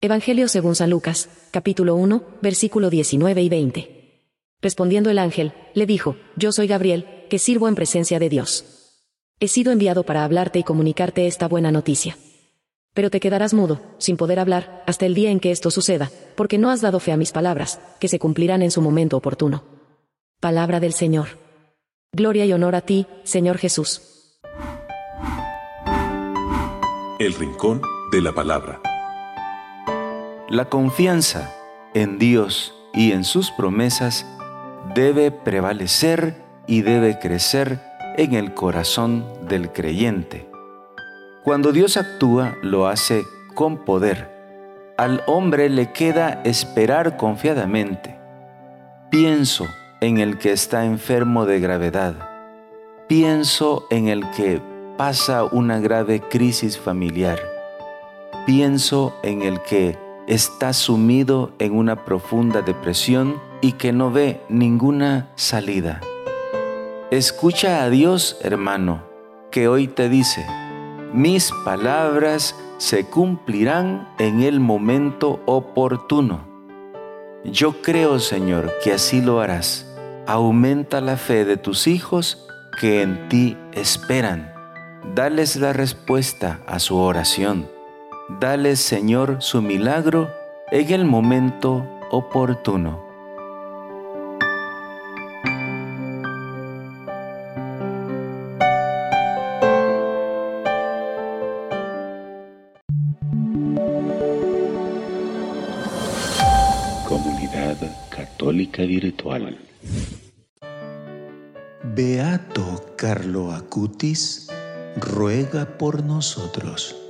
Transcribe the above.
Evangelio según San Lucas, capítulo 1, versículo 19 y 20. Respondiendo el ángel, le dijo, Yo soy Gabriel, que sirvo en presencia de Dios. He sido enviado para hablarte y comunicarte esta buena noticia. Pero te quedarás mudo, sin poder hablar, hasta el día en que esto suceda, porque no has dado fe a mis palabras, que se cumplirán en su momento oportuno. Palabra del Señor. Gloria y honor a ti, Señor Jesús. El Rincón de la Palabra. La confianza en Dios y en sus promesas debe prevalecer y debe crecer en el corazón del creyente. Cuando Dios actúa, lo hace con poder. Al hombre le queda esperar confiadamente. Pienso en el que está enfermo de gravedad. Pienso en el que pasa una grave crisis familiar. Pienso en el que está sumido en una profunda depresión y que no ve ninguna salida. Escucha a Dios, hermano, que hoy te dice, mis palabras se cumplirán en el momento oportuno. Yo creo, Señor, que así lo harás. Aumenta la fe de tus hijos que en ti esperan. Dales la respuesta a su oración. Dales, Señor, su milagro en el momento oportuno. Comunidad Católica Virtual. Beato Carlo Acutis ruega por nosotros.